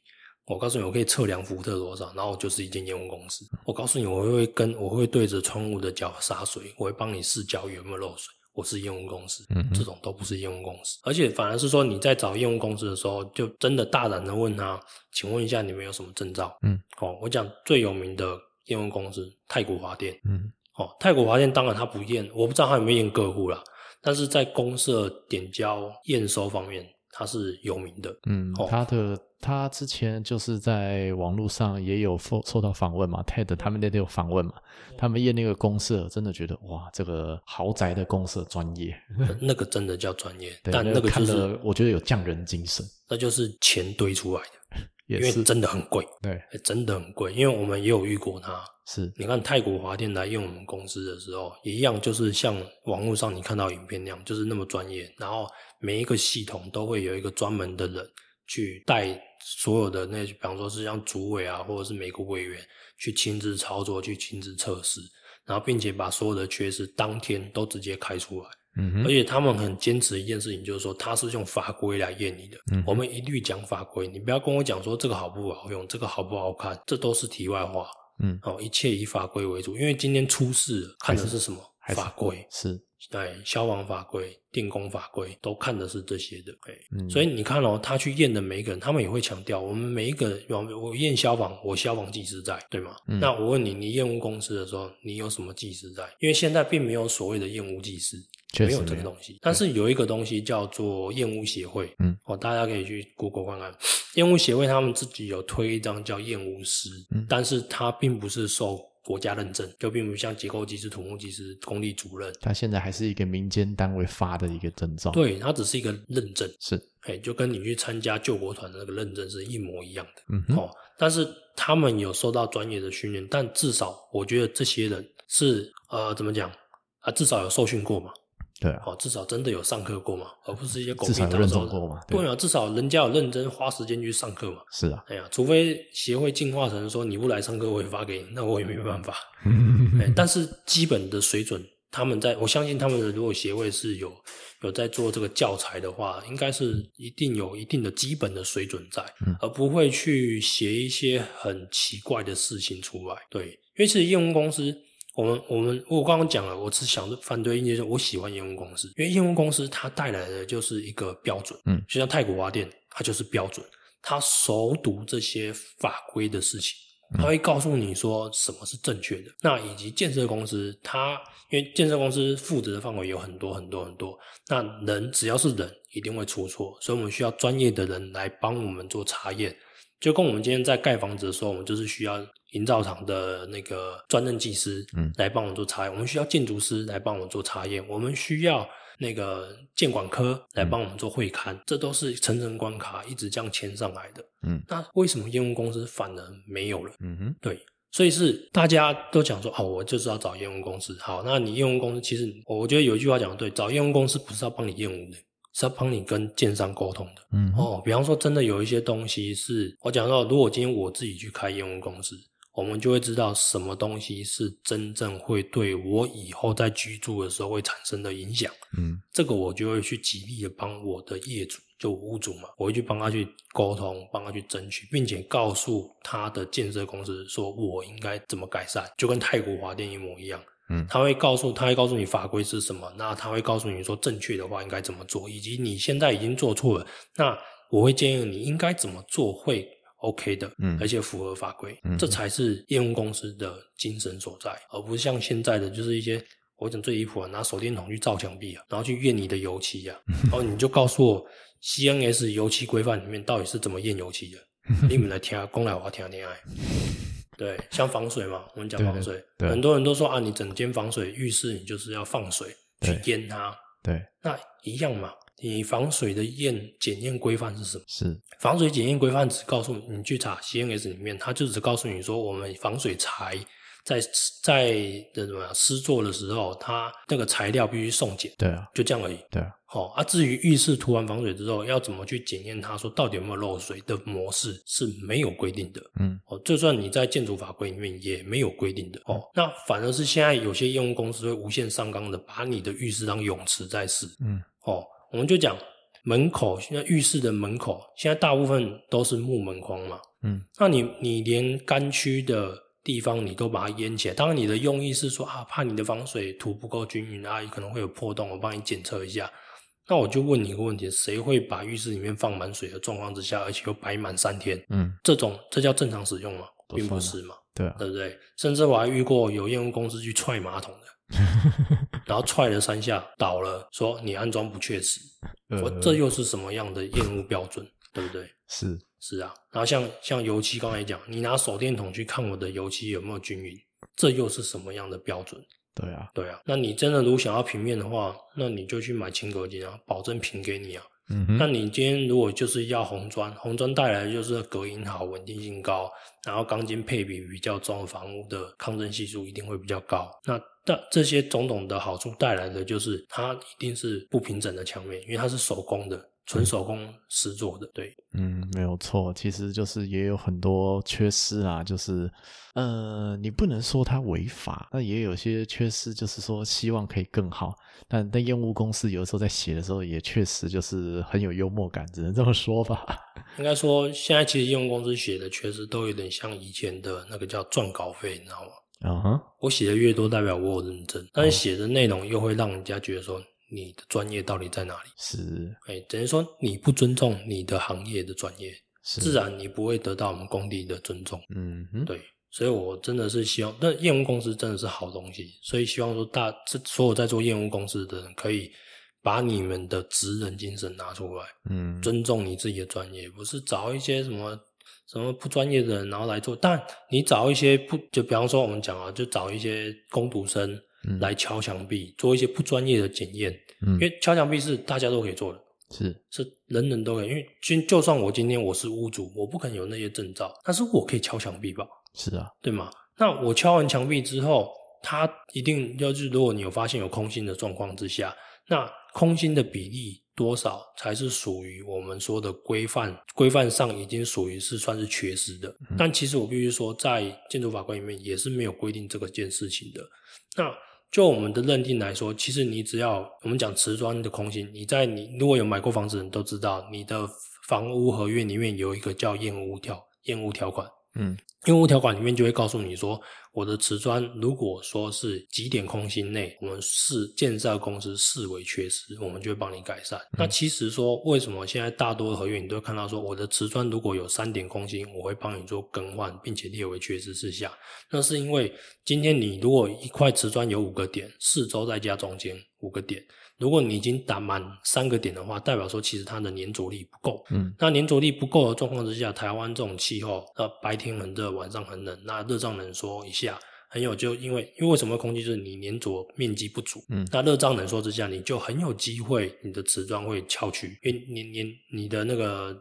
我告诉你我可以测量伏特多少，然后就是一间业务公司，我告诉你我会跟我会对着窗户的角洒水，我会帮你试脚有没有漏水。我是业务公司，嗯，这种都不是业务公司，而且反而是说你在找业务公司的时候，就真的大胆的问他，请问一下你们有什么证照？嗯，哦，我讲最有名的业务公司泰国华电，嗯，哦，泰国华电当然他不验，我不知道他有没有验客户啦，但是在公社点交验收方面，他是有名的，嗯，他的。他之前就是在网络上也有受受到访问嘛，TED 他们那都有访问嘛，他们验那个公社，真的觉得哇，这个豪宅的公社专业，那个真的叫专业，但那个就是我觉得有匠人精神，那就是钱堆出来的，因为真的很贵，对，真的很贵，因为我们也有遇过他，是你看泰国华电来用我们公司的时候，也一样，就是像网络上你看到影片那样，就是那么专业，然后每一个系统都会有一个专门的人去带。所有的那，比方说是像主委啊，或者是每个委员去亲自操作，去亲自测试，然后并且把所有的缺失当天都直接开出来。嗯，而且他们很坚持一件事情，就是说他是用法规来验你的。嗯，我们一律讲法规，你不要跟我讲说这个好不好用，这个好不好看，这都是题外话。嗯，哦，一切以法规为主，因为今天出事看的是什么？法规是。对，消防法规、电工法规都看的是这些的，嗯，所以你看哦，他去验的每一个人，他们也会强调，我们每一个人，我验消防，我消防技师在，对吗？那我问你，你验屋公司的时候，你有什么技师在？因为现在并没有所谓的验屋技师，没有这个东西，但是有一个东西叫做验屋协会，嗯，哦，大家可以去 Google 看看，验屋协会他们自己有推一张叫验屋师，嗯，但是他并不是受。国家认证就并不像结构技师、土木技师、工地主任，他现在还是一个民间单位发的一个证照。对，它只是一个认证，是，哎，就跟你去参加救国团的那个认证是一模一样的。嗯哦，但是他们有受到专业的训练，但至少我觉得这些人是呃，怎么讲啊？至少有受训过嘛。对，哦，至少真的有上课过嘛，而不是一些狗屁打手过嘛。对啊，至少人家有认真花时间去上课嘛。是啊，哎呀，除非协会进化成说你不来上课，我也发给你，那我也没办法。但是基本的水准，他们在我相信他们的如果协会是有有在做这个教材的话，应该是一定有一定的基本的水准在，而不会去写一些很奇怪的事情出来。对，因为其实业务公司。我们我们我刚刚讲了，我只想反对意见是，我喜欢验屋公司，因为验屋公司它带来的就是一个标准，嗯，就像太古华电，它就是标准，它熟读这些法规的事情，它会告诉你说什么是正确的。那以及建设公司，它因为建设公司负责的范围有很多很多很多，那人只要是人，一定会出错，所以我们需要专业的人来帮我们做查验。就跟我们今天在盖房子的时候，我们就是需要营造厂的那个专任技师，嗯，来帮我们做查验；我们需要建筑师来帮我们做查验；我们需要那个建管科来帮我们做会勘。这都是层层关卡，一直这样签上来的。嗯，那为什么验屋公司反而没有了？嗯哼，对，所以是大家都讲说，哦，我就是要找验屋公司。好，那你验屋公司其实，我觉得有一句话讲的对，找验屋公司不是要帮你验屋的，是要帮你跟建商沟通的。嗯，哦，比方说，真的有一些东西是我讲到，如果今天我自己去开业务公司。我们就会知道什么东西是真正会对我以后在居住的时候会产生的影响。嗯，这个我就会去极力的帮我的业主，就屋主嘛，我会去帮他去沟通，帮他去争取，并且告诉他的建设公司说我应该怎么改善，就跟泰国华电一模一样。嗯，他会告诉他会告诉你法规是什么，那他会告诉你说正确的话应该怎么做，以及你现在已经做错了，那我会建议你应该怎么做会。OK 的，嗯，而且符合法规，嗯，这才是业务公司的精神所在，而不是像现在的就是一些我讲最离谱啊，拿手电筒去照墙壁啊，然后去验你的油漆啊，然后你就告诉我 CNS 油漆规范里面到底是怎么验油漆的？你们来听，公来我听恋爱。对，像防水嘛，我们讲防水，很多人都说啊，你整间防水浴室你就是要放水去淹它，对，那一样嘛。你防水的验检验规范是什么？是防水检验规范只告诉你，你去查 CNS 里面，它就只告诉你说，我们防水材在在的什么施作的时候，它那个材料必须送检。对啊，就这样而已。对啊。好啊，至于浴室涂完防水之后要怎么去检验，它说到底有没有漏水的模式是没有规定的。嗯。哦，就算你在建筑法规里面也没有规定的。哦，那反而是现在有些业务公司会无限上纲的，把你的浴室当泳池在试。嗯。哦。我们就讲门口，现在浴室的门口，现在大部分都是木门框嘛。嗯，那你你连干区的地方你都把它淹起来，当然你的用意是说啊，怕你的防水涂不够均匀啊，可能会有破洞，我帮你检测一下。那我就问你一个问题：谁会把浴室里面放满水的状况之下，而且又摆满三天？嗯，这种这叫正常使用吗？并不是嘛。对，对不对？甚至我还遇过有验屋公司去踹马桶的。然后踹了三下倒了，说你安装不确实，我这又是什么样的验屋标准，对不对？是是啊，然后像像油漆刚才讲，你拿手电筒去看我的油漆有没有均匀，这又是什么样的标准？对啊，对啊，那你真的如果想要平面的话，那你就去买轻隔间啊，保证平给你啊。嗯，那你今天如果就是要红砖，红砖带来的就是隔音好、稳定性高，然后钢筋配比比较重，房屋的抗震系数一定会比较高。那但这些种种的好处带来的就是它一定是不平整的墙面，因为它是手工的。纯手工实做的，对，嗯，没有错，其实就是也有很多缺失啊，就是，呃，你不能说它违法，那也有些缺失，就是说希望可以更好，但但业务公司有的时候在写的时候，也确实就是很有幽默感，只能这么说吧。应该说，现在其实业务公司写的确实都有点像以前的那个叫赚稿费，你知道吗？啊哈，我写的越多，代表我有认真，但是写的内容又会让人家觉得说。你的专业到底在哪里？是，哎，等于说你不尊重你的行业的专业，自然你不会得到我们工地的尊重。嗯，对，所以我真的是希望，那业务公司真的是好东西，所以希望说大这所有在做业务公司的人，可以把你们的职人精神拿出来，嗯，尊重你自己的专业，不是找一些什么什么不专业的人然后来做，但你找一些不，就比方说我们讲啊，就找一些工读生。来敲墙壁，做一些不专业的检验，因为敲墙壁是大家都可以做的，是是人人都可以。因为今就算我今天我是屋主，我不可能有那些证照，但是我可以敲墙壁吧？是啊，对吗？那我敲完墙壁之后，它一定要是，如果你有发现有空心的状况之下，那空心的比例多少才是属于我们说的规范？规范上已经属于是算是缺失的。但其实我必须说，在建筑法规里面也是没有规定这个件事情的。那就我们的认定来说，其实你只要我们讲瓷砖的空心，你在你如果有买过房子的人都知道，你的房屋合约里面有一个叫验屋条验屋条款。嗯，用户条款里面就会告诉你说。我的瓷砖如果说是几点空心内，我们视建设公司视为缺失，我们就会帮你改善。那其实说为什么现在大多的合约你都会看到说，我的瓷砖如果有三点空心，我会帮你做更换，并且列为缺失事项。那是因为今天你如果一块瓷砖有五个点，四周再加中间五个点。如果你已经打满三个点的话，代表说其实它的粘着力不够。嗯，那粘着力不够的状况之下，台湾这种气候，呃，白天很热，晚上很冷，那热胀冷缩一下，很有就因为因为为什么空气？就是你粘着面积不足，嗯，那热胀冷缩之下，你就很有机会你的瓷砖会翘曲，因为粘粘你的那个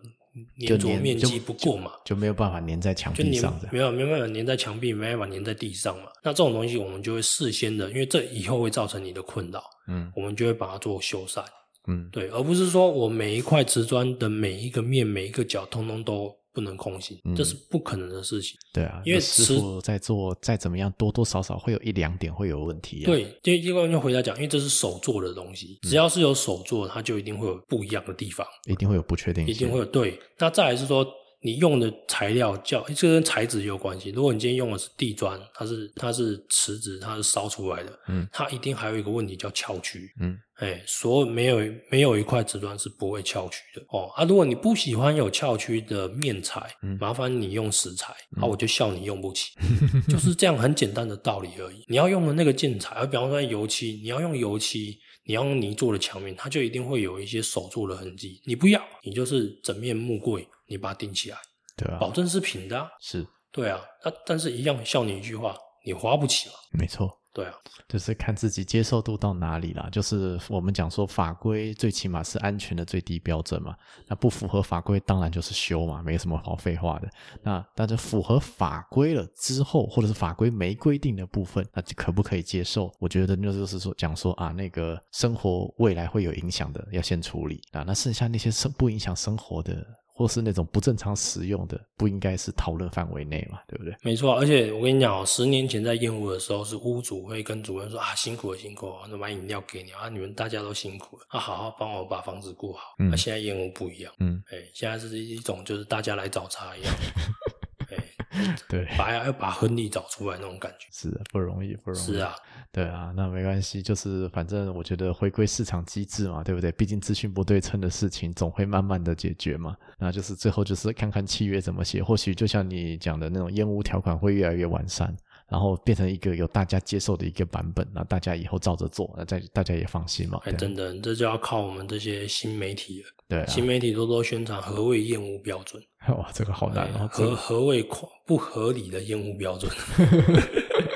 粘着面积不够嘛，就没有办法粘在墙壁上的，没有没有办法粘在墙壁，没办法粘在地上嘛。那这种东西我们就会事先的，因为这以后会造成你的困扰，嗯，我们就会把它做修缮，嗯，对，而不是说我每一块瓷砖的每一个面、每一个角，通通都。不能空心，这是不可能的事情。对啊，因为师傅在做，再怎么样，多多少少会有一两点会有问题。对，就一个就回答讲，因为这是手做的东西，只要是有手做，它就一定会有不一样的地方，一定会有不确定，一定会有。对，那再来是说。你用的材料叫，这跟材质有关系。如果你今天用的是地砖，它是它是瓷质，它是烧出来的，嗯，它一定还有一个问题叫翘曲，嗯，哎，所有没有没有一块瓷砖是不会翘曲的哦。啊，如果你不喜欢有翘曲的面材，麻烦你用石材，啊，我就笑你用不起，就是这样很简单的道理而已。你要用的那个建材，而比方说油漆，你要用油漆，你要用泥做的墙面，它就一定会有一些手做的痕迹。你不要，你就是整面木柜。你把它钉起来，对啊，保证是平的，是，对啊，那但是一样笑你一句话，你花不起嘛，没错，对啊，就是看自己接受度到哪里啦。就是我们讲说法规最起码是安全的最低标准嘛，那不符合法规当然就是修嘛，没什么好废话的。那但是符合法规了之后，或者是法规没规定的部分，那可不可以接受？我觉得那就是说讲说啊，那个生活未来会有影响的，要先处理啊。那剩下那些生不影响生活的。或是那种不正常使用的，不应该是讨论范围内嘛？对不对？没错，而且我跟你讲哦，十年前在验屋的时候，是屋主会跟主人说啊，辛苦了，辛苦了，那买饮料给你啊，你们大家都辛苦了，啊，好好帮我把房子顾好。那现在验屋不一样，嗯，哎，现在是一种就是大家来找茬一样。对，把要把亨利找出来那种感觉，是不容易，不容易。是啊，对啊，那没关系，就是反正我觉得回归市场机制嘛，对不对？毕竟资讯不对称的事情总会慢慢的解决嘛。那就是最后就是看看契约怎么写，或许就像你讲的那种烟雾条款会越来越完善。然后变成一个有大家接受的一个版本，那大家以后照着做，那再大家也放心嘛。哎，等等，这就要靠我们这些新媒体了。对，新媒体多多宣传何谓厌恶标准。哇，这个好难哦。何何谓不合理的厌恶标准？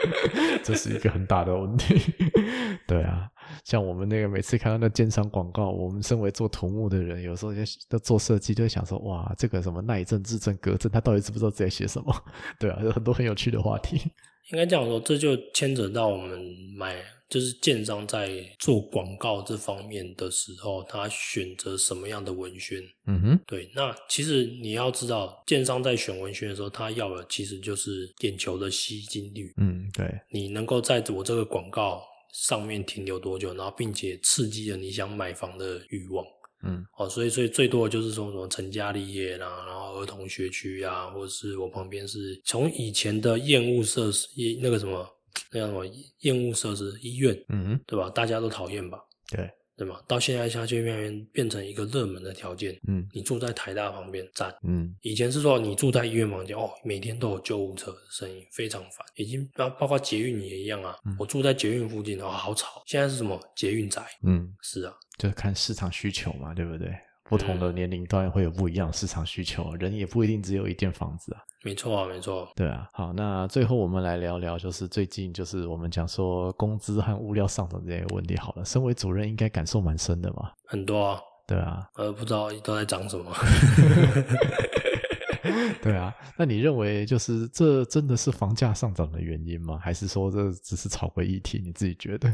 这是一个很大的问题。对啊，像我们那个每次看到那奸商广告，我们身为做土木的人，有时候在做设计，就会想说，哇，这个什么耐震、质证、隔震，他到底知不知道在写什么？对啊，有很多很有趣的话题。应该这样说，这就牵扯到我们买，就是建商在做广告这方面的时候，他选择什么样的文宣。嗯哼，对。那其实你要知道，建商在选文宣的时候，他要的其实就是眼球的吸金率。嗯，对。你能够在我这个广告上面停留多久，然后并且刺激了你想买房的欲望。嗯，哦，所以所以最多的就是说什么成家立业啦，然后儿童学区啊，或者是我旁边是从以前的厌恶设施，那个什么，那叫什么厌恶设施医院，嗯，对吧？大家都讨厌吧？对。对吗？到现在下去变变成一个热门的条件。嗯，你住在台大旁边站。嗯，以前是说你住在医院旁边，哦，每天都有救护车的声音，非常烦。已经包包括捷运也一样啊。我住在捷运附近，哦，好吵。现在是什么捷运宅？嗯，是啊，就是看市场需求嘛，对不对？不同的年龄段会有不一样市场需求，人也不一定只有一间房子啊。没错啊，没错。对啊，好，那最后我们来聊聊，就是最近就是我们讲说工资和物料上涨这些问题。好了，身为主任应该感受蛮深的嘛。很多啊。对啊。呃，不知道都在涨什么。对啊，那你认为就是这真的是房价上涨的原因吗？还是说这只是炒个议题？你自己觉得？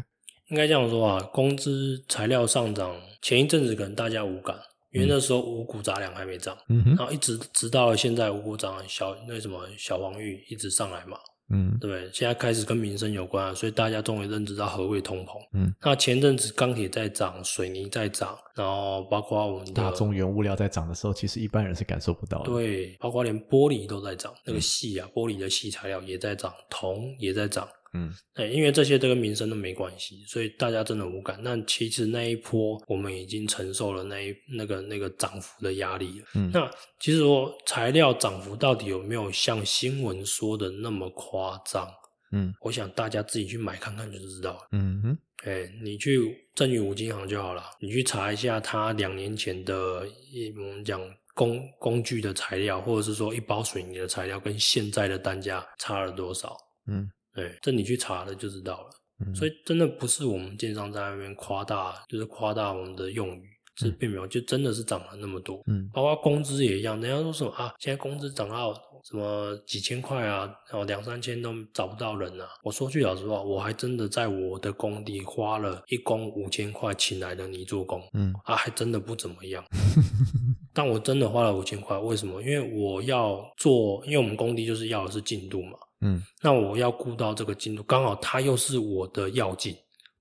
应该这样说啊，工资材料上涨，前一阵子可能大家无感。因为那时候五谷杂粮还没涨，然后一直直到现在五谷涨，小那什么小黄玉一直上来嘛，嗯，对不对？现在开始跟民生有关，所以大家终于认知到何谓通膨。嗯，那前阵子钢铁在涨，水泥在涨，然后包括我们的大宗原物料在涨的时候，其实一般人是感受不到的。对，包括连玻璃都在涨，那个细啊，玻璃的细材料也在涨，铜也在涨。嗯，哎，因为这些都跟民生都没关系，所以大家真的无感。那其实那一波我们已经承受了那一那个那个涨幅的压力了。嗯，那其实说材料涨幅到底有没有像新闻说的那么夸张？嗯，我想大家自己去买看看就知道了。嗯哼，哎，你去正宇五金行就好了，你去查一下他两年前的，我们讲工工具的材料，或者是说一包水泥的材料，跟现在的单价差了多少？嗯。对，这你去查了就知道了。所以真的不是我们建商在那边夸大，就是夸大我们的用语，是并没有，就真的是涨了那么多。嗯，包括工资也一样，人家说什么啊，现在工资涨到什么几千块啊，然后两三千都找不到人啊。我说句老实话，我还真的在我的工地花了一工五千块请来的泥做工，嗯啊，还真的不怎么样。但我真的花了五千块，为什么？因为我要做，因为我们工地就是要的是进度嘛。嗯，那我要顾到这个进度，刚好它又是我的要进，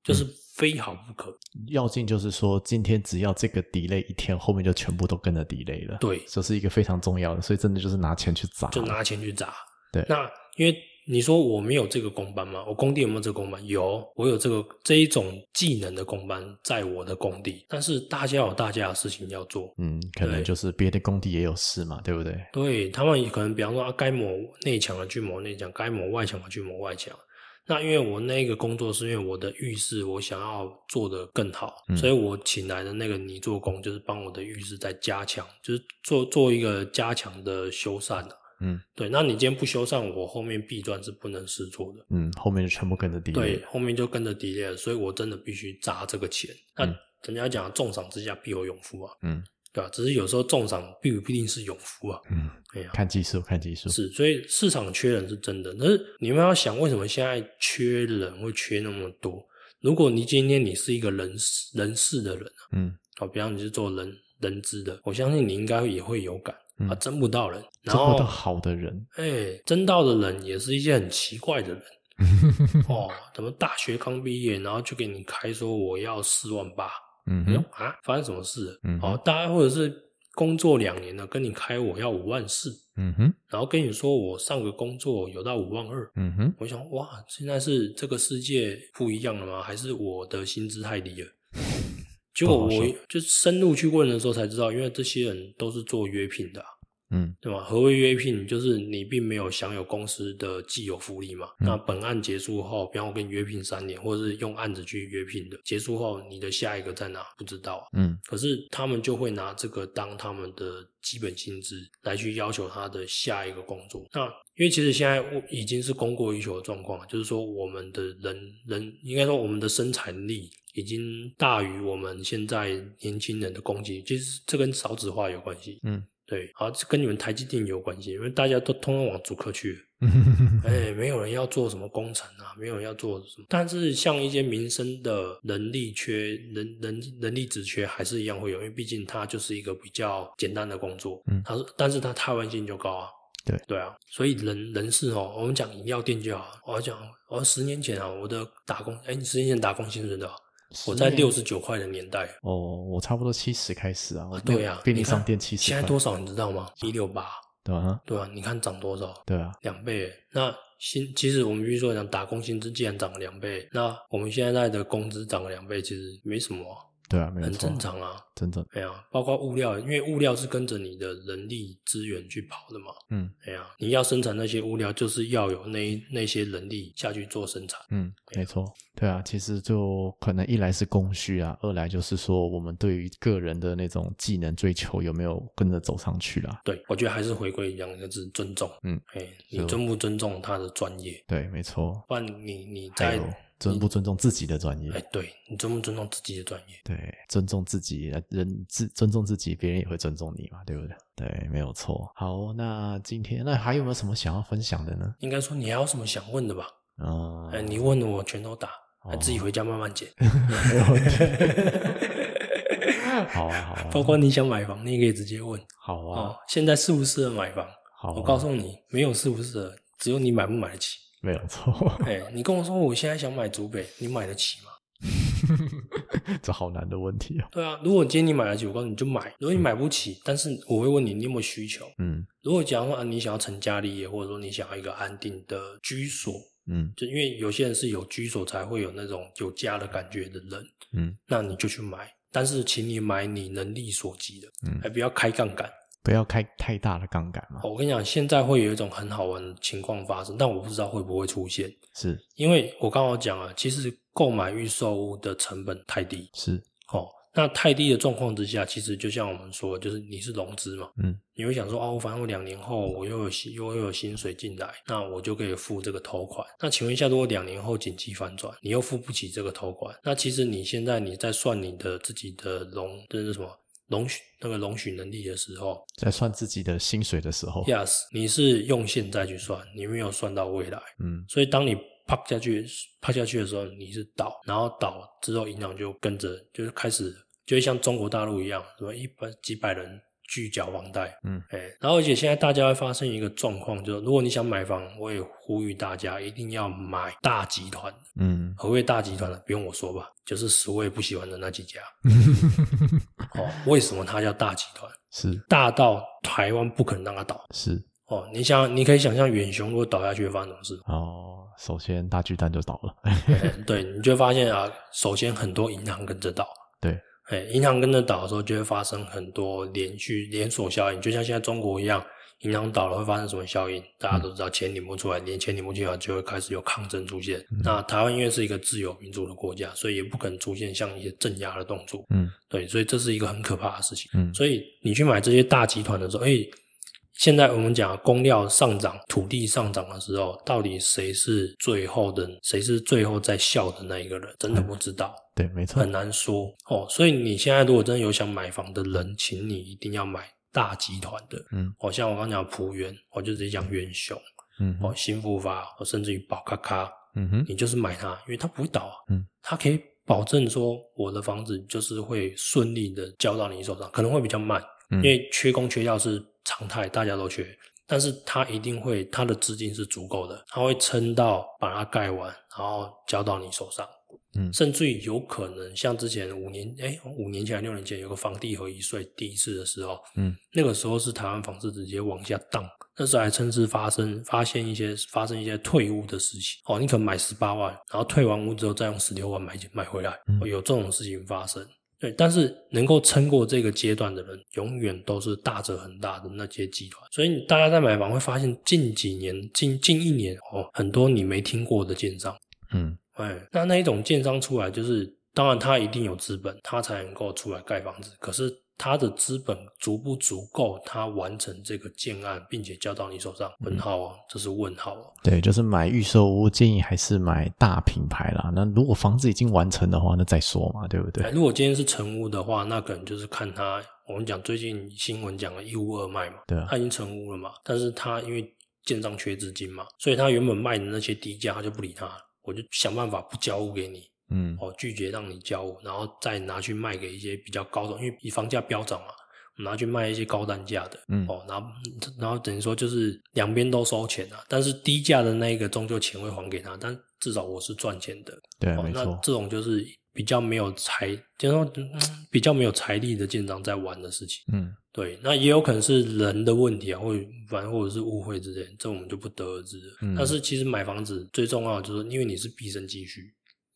就是非好不可。要进就是说，今天只要这个 delay 一天，后面就全部都跟着 delay 了。对，这是一个非常重要的，所以真的就是拿钱去砸，就拿钱去砸。对，那因为。你说我没有这个工班吗？我工地有没有这个工班？有，我有这个这一种技能的工班在我的工地。但是大家有大家的事情要做，嗯，可能就是别的工地也有事嘛，对不对？对他们可能比方说啊，该抹内墙的去抹内墙，该抹外墙的去抹外墙。那因为我那个工作是因为我的浴室我想要做的更好，所以我请来的那个泥做工就是帮我的浴室再加强，就是做做一个加强的修缮的。嗯，对，那你今天不修缮，我后面弊端是不能试错的。嗯，后面就全部跟着跌。对，后面就跟着跌了，所以我真的必须砸这个钱。那人家讲重赏之下必有勇夫啊，嗯，对吧？只是有时候重赏并不一定是勇夫啊。嗯，哎呀，看技术，看技术。是，所以市场缺人是真的。但是你们要想，为什么现在缺人会缺那么多？如果你今天你是一个人事人事的人啊，嗯，好，比方你是做人人资的，我相信你应该也会有感。啊，争不到人，争不到好的人，哎，争到的人也是一些很奇怪的人。哦，怎么大学刚毕业，然后就给你开说我要四万八？嗯哼，啊，发生什么事？嗯，好，大家或者是工作两年了，跟你开我要五万四。嗯哼，然后跟你说我上个工作有到五万二。嗯哼，我想哇，现在是这个世界不一样了吗？还是我的薪资太低了？结果我就深入去问的时候才知道，因为这些人都是做约聘的。嗯，对吧？何为约聘？就是你并没有享有公司的既有福利嘛。那本案结束后，比方我跟你约聘三年，或者是用案子去约聘的，结束后你的下一个在哪？不知道。嗯，可是他们就会拿这个当他们的基本薪资来去要求他的下一个工作。那因为其实现在已经是供过于求的状况，就是说我们的人人应该说我们的生产力已经大于我们现在年轻人的供给，其实这跟少子化有关系。嗯。对，好，跟你们台积电有关系，因为大家都通通往主科去，哎，没有人要做什么工程啊，没有人要做什么，但是像一些民生的能力缺，人人人力职缺还是一样会有，因为毕竟它就是一个比较简单的工作，嗯，它是，但是它台湾性就高啊，对对啊，所以人人事哦，我们讲饮料店就好，我要讲，我十年前啊，我的打工，哎，你十年前打工薪水多少？我在六十九块的年代哦，我差不多七十开始啊。对啊，便利商店七十。现在多少你知道吗？一六八，对啊，对啊，你看涨多少？对啊，两倍。那薪其实我们比如说讲打工薪资既然涨了两倍，那我们现在的工资涨了两倍，其实没什么。对啊，很正常啊，真正。哎呀，包括物料，因为物料是跟着你的人力资源去跑的嘛。嗯，哎呀，你要生产那些物料，就是要有那那些人力下去做生产。嗯，没错。对啊，其实就可能一来是供需啊，二来就是说我们对于个人的那种技能追求有没有跟着走上去啦？对，我觉得还是回归两个字：尊重。嗯，哎，你尊不尊重他的专业？对，没错。不然你你在。尊不尊重自己的专业？哎，对你尊不尊重自己的专业？对，尊重自己，人自尊重自己，别人也会尊重你嘛，对不对？对，没有错。好，那今天那还有没有什么想要分享的呢？应该说你还有什么想问的吧？哦，哎，你问的我全都答，自己回家慢慢剪。好啊，好啊。包括你想买房，你也可以直接问。好啊。现在适不适合买房？好，我告诉你，没有适不适合，只有你买不买得起。没有错，哎，你跟我说我现在想买竹北，你买得起吗？这好难的问题啊！对啊，如果今天你买得起，我告诉你就买；如果你买不起，但是我会问你你有没有需求。嗯，如果假如说你想要成家立业，或者说你想要一个安定的居所，嗯，就因为有些人是有居所才会有那种有家的感觉的人，嗯，那你就去买，但是请你买你能力所及的，嗯，还不要开杠杆。不要开太大的杠杆嘛！我跟你讲，现在会有一种很好玩的情况发生，但我不知道会不会出现。是因为我刚好讲啊，其实购买预售屋的成本太低。是哦，那太低的状况之下，其实就像我们说，就是你是融资嘛，嗯，你会想说，哦，反正我两年后我又有薪又又有薪水进来，那我就可以付这个头款。那请问一下，如果两年后紧急反转，你又付不起这个头款，那其实你现在你在算你的自己的融，这是什么容许那个容许能力的时候，在算自己的薪水的时候，yes，你是用现在去算，你没有算到未来，嗯，所以当你。趴下去，趴下去的时候你是倒，然后倒之后银行就跟着，就是开始，就会像中国大陆一样，什么一百几百人拒缴房贷，嗯，哎，然后而且现在大家会发生一个状况，就是如果你想买房，我也呼吁大家一定要买大集团，嗯，何谓大集团呢？不用我说吧，就是十位不喜欢的那几家，哦，为什么它叫大集团？是大到台湾不可能让它倒，是哦，你想，你可以想象远雄如果倒下去会发生什么事？哦。首先，大巨蛋就倒了。对，你就会发现啊，首先很多银行跟着倒。对，哎，银行跟着倒的时候，就会发生很多连续连锁效应，就像现在中国一样，银行倒了会发生什么效应？大家都知道，钱领不出来，连钱领不出来，就会开始有抗争出现。那台湾因为是一个自由民主的国家，所以也不可能出现像一些镇压的动作。嗯，对，所以这是一个很可怕的事情。嗯，所以你去买这些大集团的时候，哎。现在我们讲工料上涨、土地上涨的时候，到底谁是最后的？谁是最后在笑的那一个人？真的不知道。对，没错，很难说哦。所以你现在如果真的有想买房的人，请你一定要买大集团的。嗯，哦，像我刚讲浦原，我就直接讲元雄。嗯，哦，新复发，甚至于宝咖咖。嗯哼，你就是买它，因为它不会倒啊。嗯，它可以保证说我的房子就是会顺利的交到你手上，可能会比较慢，因为缺工缺料是。常态大家都缺，但是他一定会，他的资金是足够的，他会撑到把它盖完，然后交到你手上。嗯，甚至于有可能像之前五年，哎，五年前、六年前有个房地合一税第一次的时候，嗯，那个时候是台湾房市直接往下荡，那时候还甚至发生发现一些发生一些退屋的事情。哦，你可能买十八万，然后退完屋之后再用十六万买买回来，哦有这种事情发生。对，但是能够撑过这个阶段的人，永远都是大者很大的那些集团。所以大家在买房会发现，近几年、近近一年哦，很多你没听过的建商，嗯，哎，那那一种建商出来，就是当然他一定有资本，他才能够出来盖房子。可是。他的资本足不足够，他完成这个建案，并且交到你手上？问号啊，这是问号啊。对，就是买预售屋，建议还是买大品牌啦。那如果房子已经完成的话，那再说嘛，对不对？如果今天是成屋的话，那可能就是看他，我们讲最近新闻讲了一屋二卖嘛，对，他已经成屋了嘛，但是他因为建商缺资金嘛，所以他原本卖的那些低价，他就不理他，我就想办法不交屋给你。嗯，哦，拒绝让你交，然后再拿去卖给一些比较高的，因为以房价飙涨嘛，拿去卖一些高单价的，嗯，哦，然后然后等于说就是两边都收钱啊，但是低价的那一个终究钱会还给他，但至少我是赚钱的，对，那这种就是比较没有财，就是说比较没有财力的建商在玩的事情，嗯，对，那也有可能是人的问题啊，或反正或者是误会之类，这我们就不得而知。但是其实买房子最重要的就是因为你是毕生积蓄。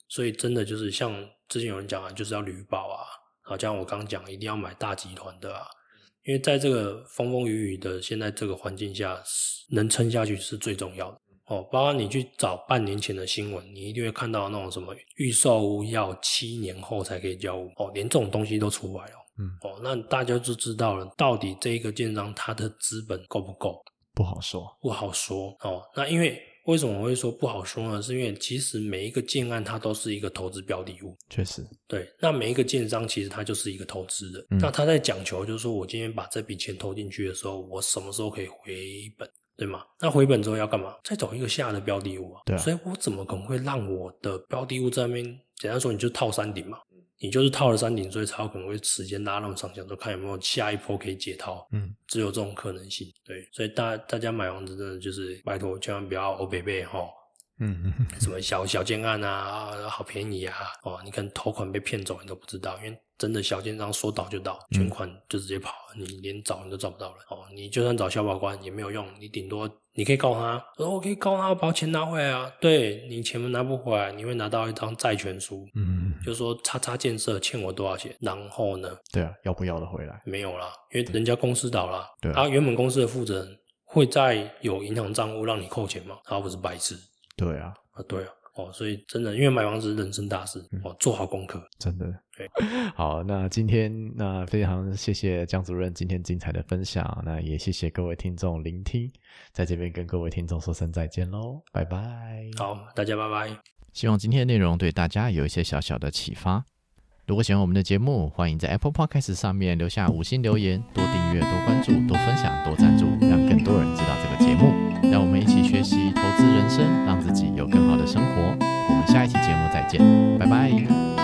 所以真的就是像之前有人讲啊，就是要旅保啊，好像我刚讲一定要买大集团的啊，因为在这个风风雨雨的现在这个环境下，能撑下去是最重要的哦。包括你去找半年前的新闻，你一定会看到那种什么预售屋要七年后才可以交屋哦，连这种东西都出来了。嗯，哦，那大家就知道了，到底这一个建商它的资本够不够？不好说，不好说哦。那因为。为什么我会说不好说呢？是因为其实每一个建案它都是一个投资标的物，确实，对。那每一个建商其实他就是一个投资人，那他在讲求就是说我今天把这笔钱投进去的时候，我什么时候可以回本，对吗？那回本之后要干嘛？再找一个下的标的物啊。对。所以我怎么可能会让我的标的物在那边？简单说，你就套山顶嘛。你就是套了山顶，所以才有可能会时间拉那么长，想说看有没有下一波可以解套。嗯，只有这种可能性。对，所以大大家买房子真的就是拜托，千万不要欧北北哈。嗯，什么小小建案啊，好便宜啊，哦，你可能头款被骗走，你都不知道，因为真的小建商说倒就倒，全款就直接跑，你连找你都找不到了。哦，你就算找消保官也没有用，你顶多你可以告他，说我可以告他把钱拿回来啊。对你钱拿不回来，你会拿到一张债权书，嗯，就说叉叉建设欠我多少钱，然后呢？对啊，要不要的回来？没有啦，因为人家公司倒了，对，他原本公司的负责人会在有银行账户让你扣钱吗？他不是白痴。对啊，啊对啊，哦，所以真的，因为买房子是人生大事哦，做好功课，真的。对，好，那今天那非常谢谢江主任今天精彩的分享，那也谢谢各位听众聆听，在这边跟各位听众说声再见喽，拜拜。好，大家拜拜。希望今天的内容对大家有一些小小的启发。如果喜欢我们的节目，欢迎在 Apple Podcast 上面留下五星留言，多订阅、多关注、多分享、多赞。让我们一起学习投资人生让自己有更好的生活。我们下一期节目再见拜拜。